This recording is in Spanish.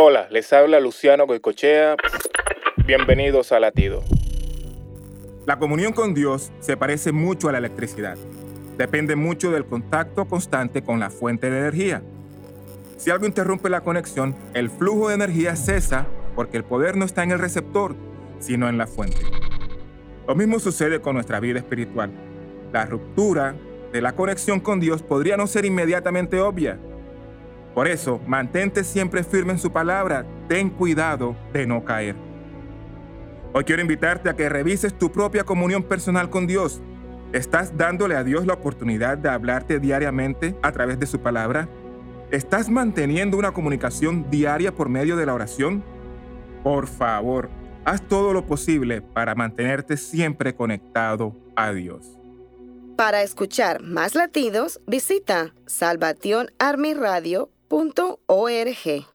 Hola, les habla Luciano Goicochea. Bienvenidos a Latido. La comunión con Dios se parece mucho a la electricidad. Depende mucho del contacto constante con la fuente de energía. Si algo interrumpe la conexión, el flujo de energía cesa porque el poder no está en el receptor, sino en la fuente. Lo mismo sucede con nuestra vida espiritual. La ruptura de la conexión con Dios podría no ser inmediatamente obvia, por eso, mantente siempre firme en su palabra. Ten cuidado de no caer. Hoy quiero invitarte a que revises tu propia comunión personal con Dios. ¿Estás dándole a Dios la oportunidad de hablarte diariamente a través de su palabra? ¿Estás manteniendo una comunicación diaria por medio de la oración? Por favor, haz todo lo posible para mantenerte siempre conectado a Dios. Para escuchar más latidos, visita salvationarmyradio.org.